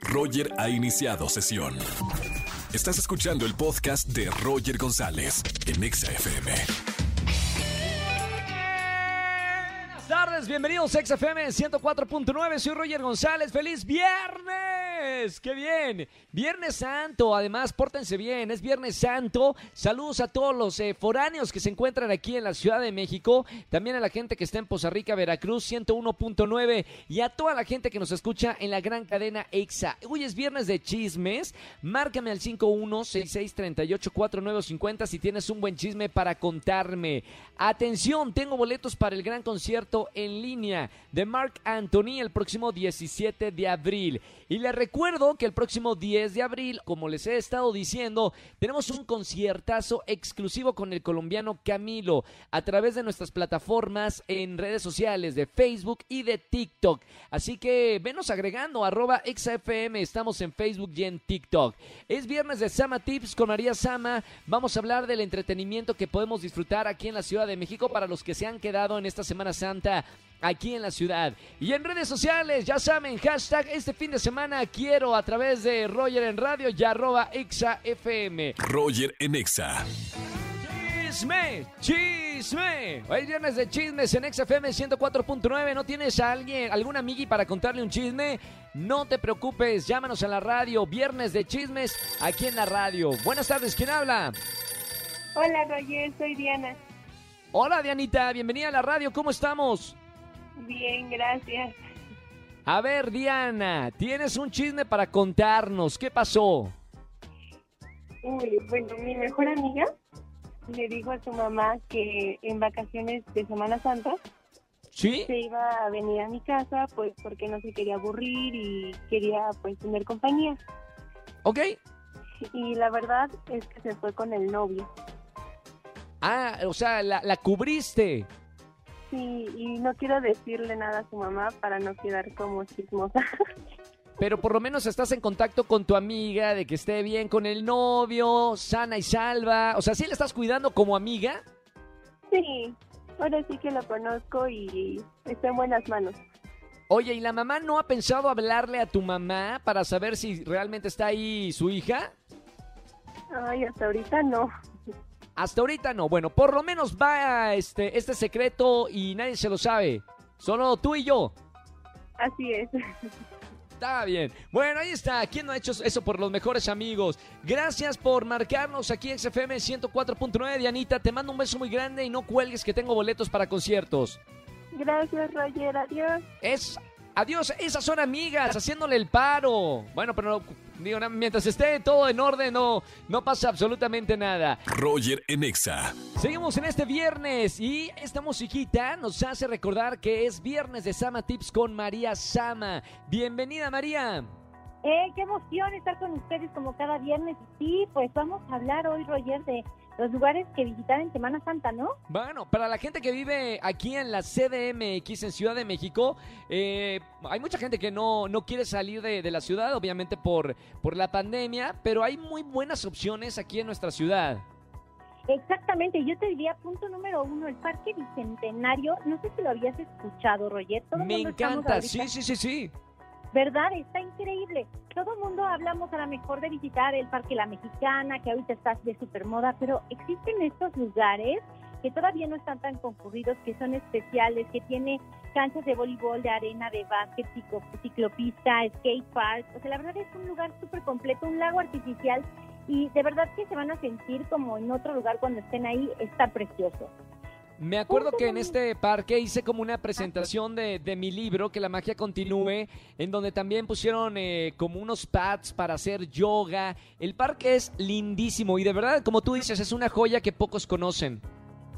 Roger ha iniciado sesión. Estás escuchando el podcast de Roger González en Exa FM. Buenas tardes, bienvenidos a XFM 104.9, soy Roger González, feliz viernes, qué bien, Viernes Santo, además pórtense bien, es Viernes Santo, saludos a todos los eh, foráneos que se encuentran aquí en la Ciudad de México, también a la gente que está en Poza Rica, Veracruz 101.9 y a toda la gente que nos escucha en la gran cadena EXA. Hoy es Viernes de chismes, márcame al 5166384950 si tienes un buen chisme para contarme. Atención, tengo boletos para el gran concierto en línea de Mark Anthony el próximo 17 de abril. Y les recuerdo que el próximo 10 de abril, como les he estado diciendo, tenemos un conciertazo exclusivo con el colombiano Camilo a través de nuestras plataformas en redes sociales de Facebook y de TikTok. Así que venos agregando arroba XFM, estamos en Facebook y en TikTok. Es viernes de Sama Tips con María Sama. Vamos a hablar del entretenimiento que podemos disfrutar aquí en la Ciudad de México para los que se han quedado en esta Semana Santa aquí en la ciudad. Y en redes sociales, ya saben, hashtag este fin de semana quiero a través de Roger en Radio y arroba Exa FM. Roger en Exa. Chisme, chisme. Hoy viernes de chismes en XFM 104.9. ¿No tienes a alguien, algún amigui para contarle un chisme? No te preocupes, llámanos a la radio. Viernes de chismes aquí en la radio. Buenas tardes, ¿quién habla? Hola Roger, soy Diana. Hola Dianita, bienvenida a la radio, ¿cómo estamos? Bien, gracias. A ver, Diana, tienes un chisme para contarnos. ¿Qué pasó? Uy, bueno, mi mejor amiga le dijo a su mamá que en vacaciones de Semana Santa ¿Sí? se iba a venir a mi casa, pues porque no se quería aburrir y quería pues tener compañía. ¿Ok? Y la verdad es que se fue con el novio. Ah, o sea, la, la cubriste. Sí, y no quiero decirle nada a su mamá para no quedar como chismosa. Pero por lo menos estás en contacto con tu amiga, de que esté bien con el novio, sana y salva. O sea, ¿sí le estás cuidando como amiga? sí, ahora sí que lo conozco y está en buenas manos. Oye, ¿y la mamá no ha pensado hablarle a tu mamá para saber si realmente está ahí su hija? Ay, hasta ahorita no. Hasta ahorita no. Bueno, por lo menos va este, este secreto y nadie se lo sabe. Solo tú y yo. Así es. Está bien. Bueno, ahí está. ¿Quién no ha hecho eso por los mejores amigos? Gracias por marcarnos aquí en XFM 104.9. Dianita, te mando un beso muy grande y no cuelgues que tengo boletos para conciertos. Gracias, Roger. Adiós. Es. Adiós, esas son amigas, haciéndole el paro. Bueno, pero mientras esté todo en orden, no, no pasa absolutamente nada. Roger en Exa. Seguimos en este viernes y esta musiquita nos hace recordar que es viernes de Sama Tips con María Sama. Bienvenida, María. Eh, qué emoción estar con ustedes como cada viernes. Sí, pues vamos a hablar hoy, Roger, de los lugares que visitar en Semana Santa, ¿no? Bueno, para la gente que vive aquí en la CDMX en Ciudad de México, eh, hay mucha gente que no, no quiere salir de, de la ciudad, obviamente por, por la pandemia, pero hay muy buenas opciones aquí en nuestra ciudad. Exactamente, yo te diría punto número uno, el Parque Bicentenario. No sé si lo habías escuchado, Roger. Todo Me encanta, sí, sí, sí, sí. ¿Verdad? Está increíble. Todo el mundo hablamos a lo mejor de visitar el Parque La Mexicana, que ahorita está de supermoda, pero existen estos lugares que todavía no están tan concurridos, que son especiales, que tiene canchas de voleibol, de arena, de básquet, ciclo- ciclopista, skate park. O sea, la verdad es un lugar súper completo, un lago artificial y de verdad que se van a sentir como en otro lugar cuando estén ahí. Está precioso. Me acuerdo que en este parque hice como una presentación de, de mi libro, Que la magia continúe, en donde también pusieron eh, como unos pads para hacer yoga. El parque es lindísimo y de verdad, como tú dices, es una joya que pocos conocen.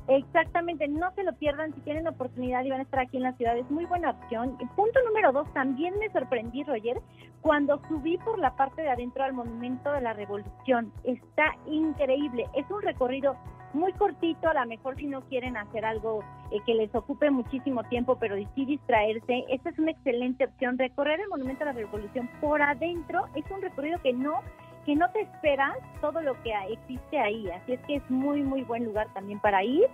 Exactamente, no se lo pierdan si tienen oportunidad y van a estar aquí en la ciudad, es muy buena opción. Punto número dos, también me sorprendí, Roger, cuando subí por la parte de adentro al Monumento de la Revolución. Está increíble, es un recorrido muy cortito, a lo mejor si no quieren hacer algo eh, que les ocupe muchísimo tiempo, pero sí distraerse, esta es una excelente opción. Recorrer el Monumento de la Revolución por adentro es un recorrido que no que no te esperas todo lo que existe ahí, así es que es muy muy buen lugar también para ir.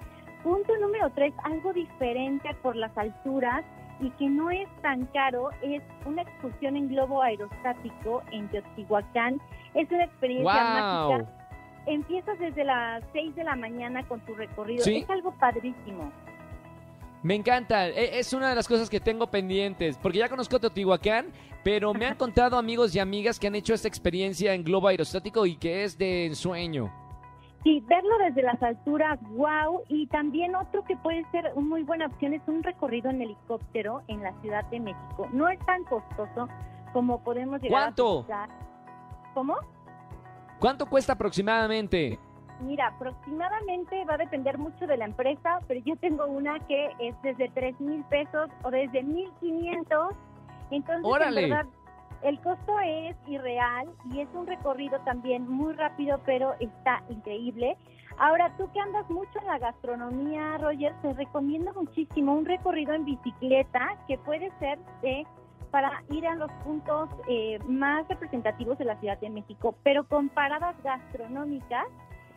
Punto número tres, algo diferente por las alturas y que no es tan caro es una excursión en globo aerostático en Teotihuacán. Es una experiencia Wow. mágica. Empiezas desde las 6 de la mañana con tu recorrido. Sí. Es algo padrísimo. Me encanta, e- es una de las cosas que tengo pendientes, porque ya conozco Teotihuacán, pero me han contado amigos y amigas que han hecho esta experiencia en globo aerostático y que es de ensueño. Sí, verlo desde las alturas, wow. Y también otro que puede ser una muy buena opción es un recorrido en helicóptero en la Ciudad de México. No es tan costoso como podemos llegar ¿Cuánto? a pensar. ¿Cómo? ¿Cuánto cuesta aproximadamente? Mira, aproximadamente va a depender mucho de la empresa, pero yo tengo una que es desde 3 mil pesos o desde 1500. Entonces, ¡Órale! en verdad, el costo es irreal y es un recorrido también muy rápido, pero está increíble. Ahora, tú que andas mucho en la gastronomía, Roger, te recomiendo muchísimo un recorrido en bicicleta que puede ser de para ir a los puntos eh, más representativos de la Ciudad de México, pero con paradas gastronómicas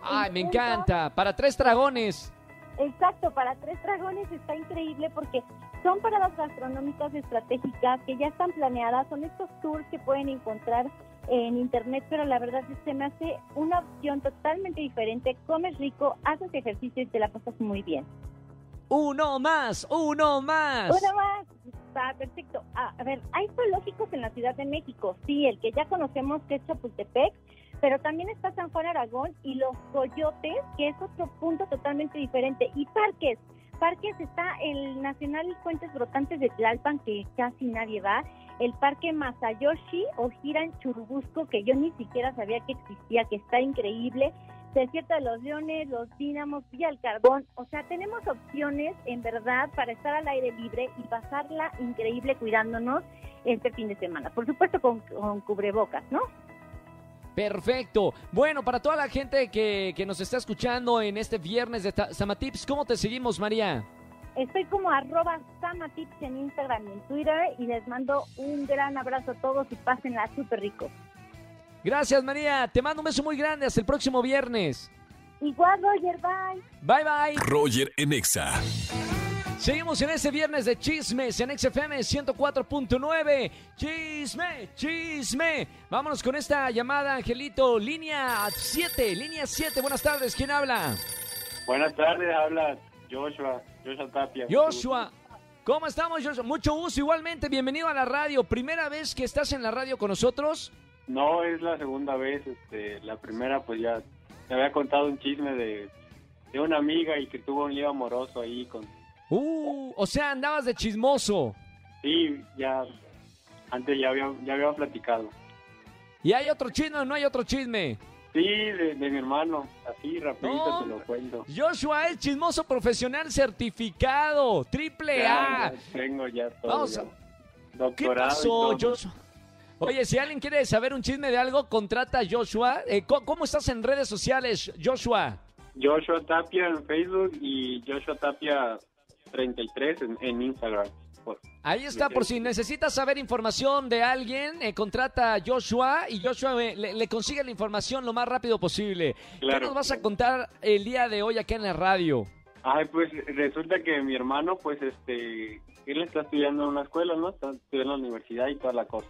Ay, me punto- encanta, para tres dragones. Exacto, para Tres Dragones está increíble porque son paradas gastronómicas estratégicas que ya están planeadas, son estos tours que pueden encontrar en internet, pero la verdad es que se me hace una opción totalmente diferente, comes rico, haces ejercicio y te la pasas muy bien. Uno más, uno más. Una más, está perfecto. Ah, a ver, hay zoológicos en la Ciudad de México, sí, el que ya conocemos que es Chapultepec, pero también está San Juan Aragón y los Coyotes, que es otro punto totalmente diferente, y parques. Parques está el Nacional Fuentes Brotantes de Tlalpan, que casi nadie va, el Parque Masayoshi o Giran Churubusco, que yo ni siquiera sabía que existía, que está increíble, Desierto de los Leones, Los Dínamos, Villa del Carbón, o sea, tenemos opciones en verdad para estar al aire libre y pasarla increíble cuidándonos este fin de semana. Por supuesto con, con cubrebocas, ¿no? Perfecto. Bueno, para toda la gente que, que nos está escuchando en este viernes de Samatips, ¿cómo te seguimos, María? Estoy como arroba samatips en Instagram y en Twitter y les mando un gran abrazo a todos y pásenla súper rico. Gracias, María. Te mando un beso muy grande. Hasta el próximo viernes. Igual, Roger, bye. Bye, bye. Roger en Exa. Seguimos en este viernes de chismes en XFM 104.9. Chisme, chisme. Vámonos con esta llamada, Angelito. Línea 7, línea 7. Buenas tardes. ¿Quién habla? Buenas tardes, habla Joshua, Joshua Tapia. Joshua. ¿Cómo estamos, Joshua? Mucho gusto. Igualmente, bienvenido a la radio. ¿Primera vez que estás en la radio con nosotros? No, es la segunda vez, este, la primera pues ya te había contado un chisme de, de una amiga y que tuvo un lío amoroso ahí con... Uh, o sea, andabas de chismoso. Sí, ya, antes ya había, ya había platicado. ¿Y hay otro chisme o no hay otro chisme? Sí, de, de mi hermano, así rapidito No, te lo cuento. Joshua es chismoso profesional certificado. Triple Ya, A. ya tengo ya todo. Vamos ya. ¿Qué pasó. Joshua? Oye, si alguien quiere saber un chisme de algo, contrata a Joshua. Eh, ¿cómo, estás en redes sociales, Joshua? Joshua Tapia en Facebook y Joshua Tapia 33 en, en Instagram. Por- Ahí está, por si necesitas saber información de alguien, eh, contrata a Joshua y Joshua eh, le, le consigue la información lo más rápido posible. ¿Qué Claro. nos vas a contar el día de hoy acá en la radio? Ay, pues resulta que mi hermano, pues, este, él está estudiando en una escuela, ¿no? Está estudiando en la universidad y toda la cosa.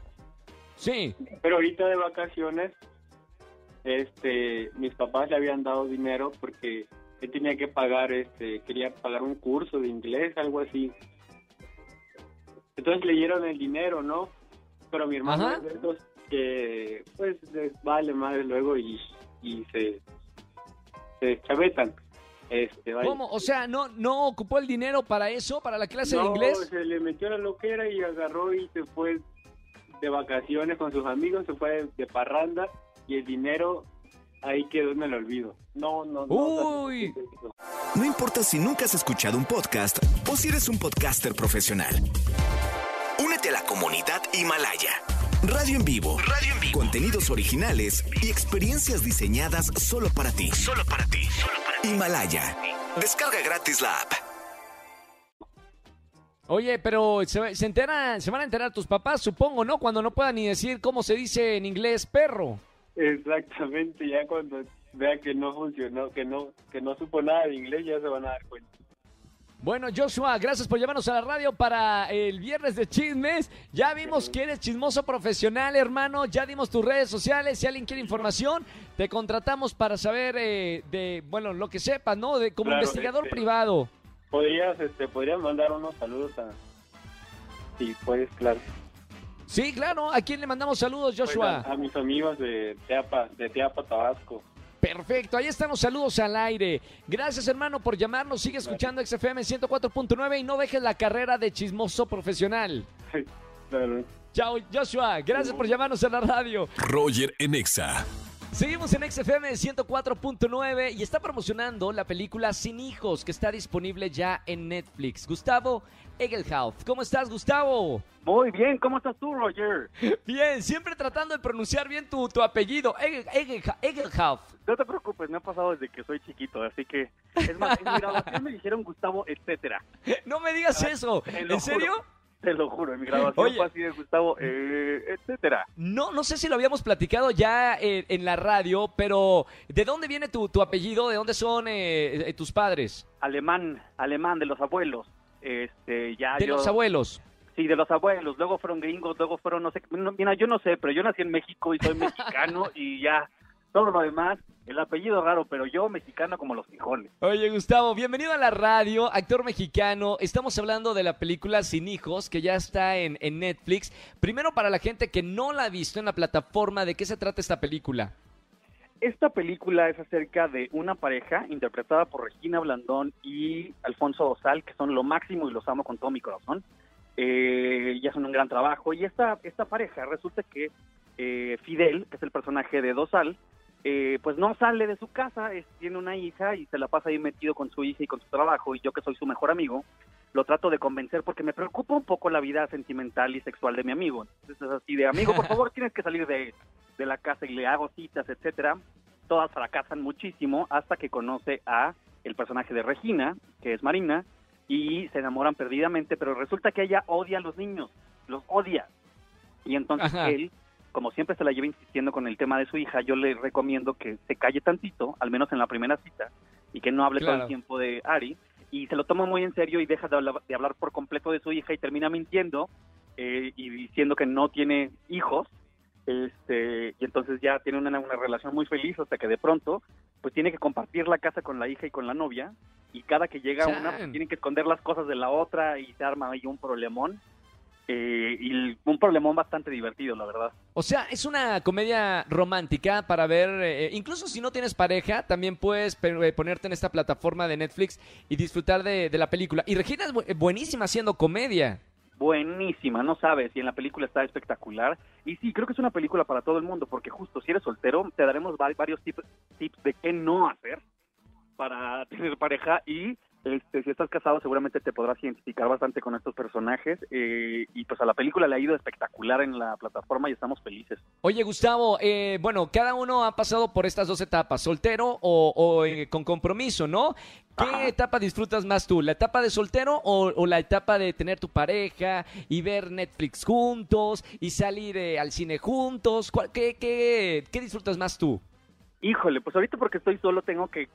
Sí. Pero ahorita de vacaciones, este, mis papás le habían dado dinero porque él tenía que pagar, este, quería pagar un curso de inglés, algo así. Entonces le dieron el dinero, ¿no? Pero mi hermano Ajá. es de esos que, pues, les vale madre luego y, y se, se chavetan. Este. ¿Cómo? O sea, ¿no, ¿no ocupó el dinero para eso, para la clase de No, inglés? se le metió la loquera y agarró y se fue de vacaciones con sus amigos, se fue de parranda y el dinero ahí quedó en el olvido. No, no, no. Uy. no. No importa si nunca has escuchado un podcast o si eres un podcaster profesional. Únete a la comunidad Himalaya. Radio en vivo. Radio en vivo. Contenidos originales y experiencias diseñadas solo para ti. Solo para ti. Himalaya. Descarga gratis la app. Oye, pero se, se enteran, se van a enterar tus papás, supongo, ¿no? Cuando no puedan ni decir cómo se dice en inglés perro. Exactamente, ya cuando vea que no funcionó, que no, que no supo nada de inglés, ya se van a dar cuenta. Bueno, Joshua, gracias por llevarnos a la radio para el viernes de chismes. Ya vimos que eres chismoso profesional, hermano. Ya dimos tus redes sociales. Si alguien quiere información, te contratamos para saber eh, de, bueno, lo que sepas, ¿no? De, como Claro, investigador este- privado. Podrías, este, podrías mandar unos saludos a... Sí, puedes, claro. Sí, claro. ¿A quién le mandamos saludos, Pues, Joshua? a, a mis amigos de Teapa, de Teapa, Tabasco. Perfecto, ahí están los saludos al aire. Gracias, hermano, por llamarnos. Sigue escuchando XFM 104.9 y no dejes la carrera de chismoso profesional. Claro. Chao, Joshua. Gracias por llamarnos a la radio. Roger en Exa. Seguimos en XFM 104.9 y está promocionando la película Sin Hijos, que está disponible ya en Netflix. Gustavo Egelhauf. ¿Cómo estás, Gustavo? Muy bien, ¿cómo estás tú, Roger? Bien, siempre tratando de pronunciar bien tu, tu apellido. Egel- Egelhauf. No te preocupes, me ha pasado desde que soy chiquito, así que... Es más, en mi graduación me dijeron Gustavo, etcétera. No me digas eso. te lo ¿En serio? juro. Te lo juro, en mi graduación Oye. fue así de Gustavo, eh, etcétera. No, no sé si lo habíamos platicado ya eh, en la radio, pero ¿de dónde viene tu, tu apellido? ¿De dónde son eh, eh, tus padres? Alemán, alemán de los abuelos. Este, ya De yo... los abuelos. Sí, de los abuelos. Luego fueron gringos, luego fueron, no sé, no, mira, yo no sé, pero yo nací en México y soy mexicano y ya, todo lo demás, el apellido raro, pero yo mexicano como los frijoles. Oye, Gustavo, bienvenido a la radio, actor mexicano. Estamos hablando de la película Sin Hijos, que ya está en, en Netflix. Primero, para la gente que no la ha visto en la plataforma, ¿de qué se trata esta película? Esta película es acerca de una pareja interpretada por Regina Blandón y Alfonso Dosal, que son lo máximo y los amo con todo mi corazón. Eh, y hacen un gran trabajo. Y esta, esta pareja resulta que eh, Fidel, que es el personaje de Dosal, eh, pues no sale de su casa, es- tiene una hija y se la pasa ahí metido con su hija y con su trabajo. Y yo que soy su mejor amigo, lo trato de convencer porque me preocupa un poco la vida sentimental y sexual de mi amigo. Entonces es así de, amigo, por favor, tienes que salir de, de la casa y le hago citas, etcétera. Todas fracasan muchísimo hasta que conoce a el personaje de Regina, que es Marina, y se enamoran perdidamente, pero resulta que ella odia a los niños, los odia. Y entonces Ajá. él, como siempre se la lleva insistiendo con el tema de su hija, yo le recomiendo que se calle tantito, al menos en la primera cita, y que no hable todo el tiempo de Ari, y se lo toma muy en serio y deja de hablar, de hablar por completo de su hija y termina mintiendo eh, y diciendo que no tiene hijos, este y entonces ya tiene una, una relación muy feliz hasta que de pronto pues tiene que compartir la casa con la hija y con la novia y cada que llega Chan. una pues, tienen que esconder las cosas de la otra y se arma ahí un problemón eh, y un problemón bastante divertido la verdad O sea, es una comedia romántica para ver, eh, incluso si no tienes pareja, también puedes eh, ponerte en esta plataforma de Netflix y disfrutar de, de la película. Y Regina es bu- eh, buenísima haciendo comedia. buenísima, no sabes, y en la película está espectacular. Y sí, creo que es una película para todo el mundo, porque justo si eres soltero, te daremos va- varios tips, tips de qué no hacer para tener pareja y este, si estás casado seguramente te podrás identificar bastante con estos personajes eh, y pues a la película le ha ido espectacular en la plataforma y estamos felices. Oye, Gustavo, eh, bueno, cada uno ha pasado por estas dos etapas, soltero o, o, eh, con compromiso, ¿no? ¿Qué Ajá. etapa disfrutas más tú? ¿La etapa de soltero o, o la etapa de tener tu pareja y ver Netflix juntos y salir eh, al cine juntos? ¿Cuál- qué, qué, ¿Qué disfrutas más tú? Híjole, pues ahorita porque estoy solo tengo que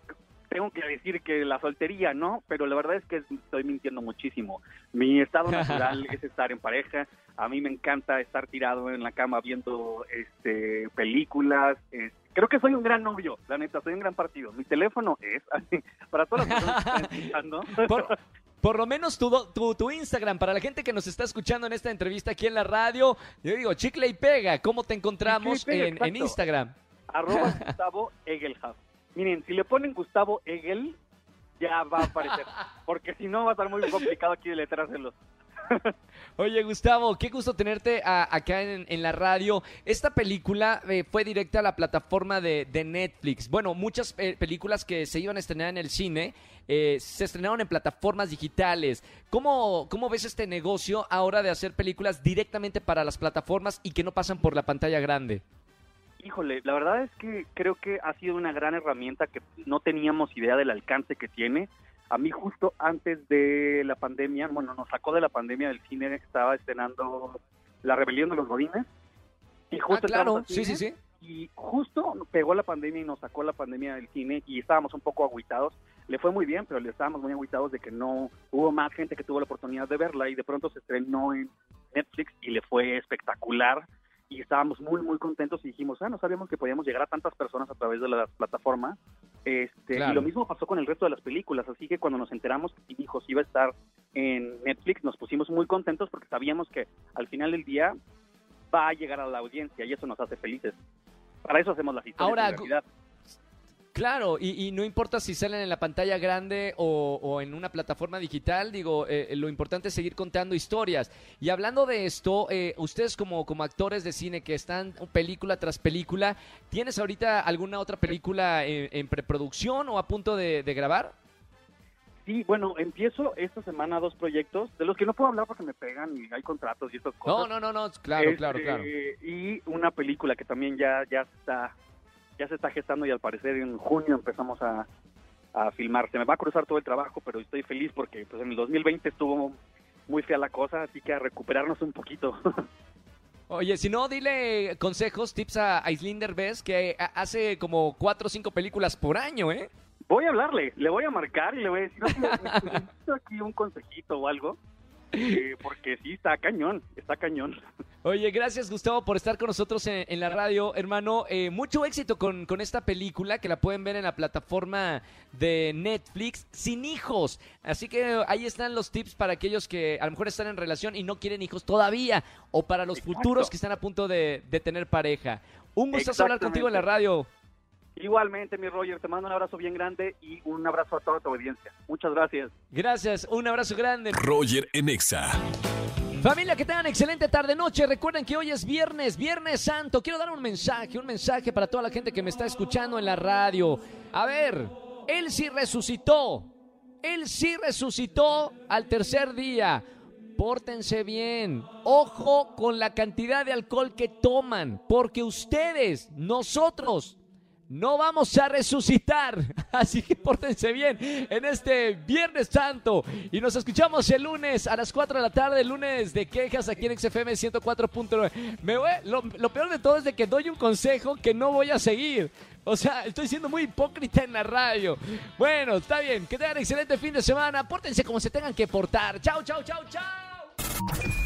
tengo que decir que la soltería, ¿no? Pero la verdad es que estoy mintiendo muchísimo. Mi estado natural es estar en pareja. A mí me encanta estar tirado en la cama viendo este películas. es- creo que soy un gran novio, la neta, soy un gran partido. Mi teléfono es, así, para todas las personas que están escuchando, Por, por lo menos tu, do- tu, tu Instagram, para la gente que nos está escuchando en esta entrevista aquí en la radio, yo digo, chicle y pega, ¿cómo te encontramos pega, en. Instagram? arroba Gustavo Egelhaus. Miren, si le ponen Gustavo Egel, ya va a aparecer. Porque si no va a estar muy complicado aquí deletreárselos. Oye, Gustavo, qué gusto tenerte a- acá en, en la radio. Esta película eh, fue directa a la plataforma de, de Netflix. Bueno, muchas eh, películas que se iban a estrenar en el cine eh, se estrenaron en plataformas digitales. ¿Cómo, ¿Cómo ves este negocio ahora de hacer películas directamente para las plataformas y que no pasan por la pantalla grande? Híjole, la verdad es que creo que ha sido una gran herramienta que no teníamos idea del alcance que tiene. A mí justo antes de la pandemia, bueno, nos sacó de la pandemia del cine, estaba estrenando La Rebelión de los Godines. Y Ah, justo claro, entramos al sí, sí, sí. y justo pegó la pandemia y nos sacó la pandemia del cine y estábamos un poco agüitados. le fue muy bien, pero le estábamos muy agüitados de que no hubo más gente que tuvo la oportunidad de verla y de pronto se estrenó en Netflix y le fue espectacular y estábamos muy muy contentos y dijimos, ah, no sabíamos que podíamos llegar a tantas personas a través de la plataforma. Este, Claro. y lo mismo pasó con el resto de las películas, así que cuando nos enteramos que Hijos iba a estar en Netflix, nos pusimos muy contentos porque sabíamos que al final del día va a llegar a la audiencia y eso nos hace felices. Para eso hacemos las historias Ahora, en realidad. Claro, y, y no importa si salen en la pantalla grande o, o en una plataforma digital, digo, eh, lo importante es seguir contando historias. Y hablando de esto, eh, ustedes como, como actores de cine que están película tras película, ¿tienes ahorita alguna otra película en, en preproducción o a punto de, de grabar? Sí, bueno, empiezo esta semana dos proyectos, de los que no puedo hablar porque me pegan y hay contratos y estas cosas. No, no, no, no, claro, Este, claro, claro. Y una película que también ya, ya está ya se está gestando y al parecer en junio empezamos a, a filmar. Se me va a cruzar todo el trabajo, pero estoy feliz porque pues en el 2020 estuvo muy fea la cosa, así que a recuperarnos un poquito. Oye, si no, dile consejos, tips a Aislinder Bess, que ha- hace como cuatro o cinco películas por año, ¿eh? voy a hablarle, le voy a marcar y le voy a decir, "Oye, aquí un consejito o algo, eh, porque sí, está cañón, está cañón. Oye, gracias Gustavo por estar con nosotros en, en la radio, hermano. Eh, mucho éxito con, con esta película que la pueden ver en la plataforma de Netflix sin hijos. Así que ahí están los tips para aquellos que a lo mejor están en relación y no quieren hijos todavía, o para los Exacto. futuros que están a punto de, de tener pareja. Un gustazo hablar contigo en la radio. Igualmente, mi Roger, te mando un abrazo bien grande y un abrazo a toda tu audiencia. Muchas gracias. Gracias, un abrazo grande. Roger en Exa. Familia, que tengan excelente tarde-noche. Recuerden que hoy es viernes, Viernes Santo. Quiero dar un mensaje, un mensaje para toda la gente que me está escuchando en la radio. A ver, Él sí resucitó. Él sí resucitó al tercer día. Pórtense bien. Ojo con la cantidad de alcohol que toman. Porque ustedes, nosotros, no vamos a resucitar. Así que pórtense bien en este Viernes Santo. Y nos escuchamos el lunes a las 4 de la tarde, el lunes de quejas aquí en XFM 104.9. Me voy- lo, lo peor de todo es de que doy un consejo que no voy a seguir. O sea, estoy siendo muy hipócrita en la radio. Bueno, está bien. Que tengan excelente fin de semana. Pórtense como se tengan que portar. Chao, chao, chao, chao.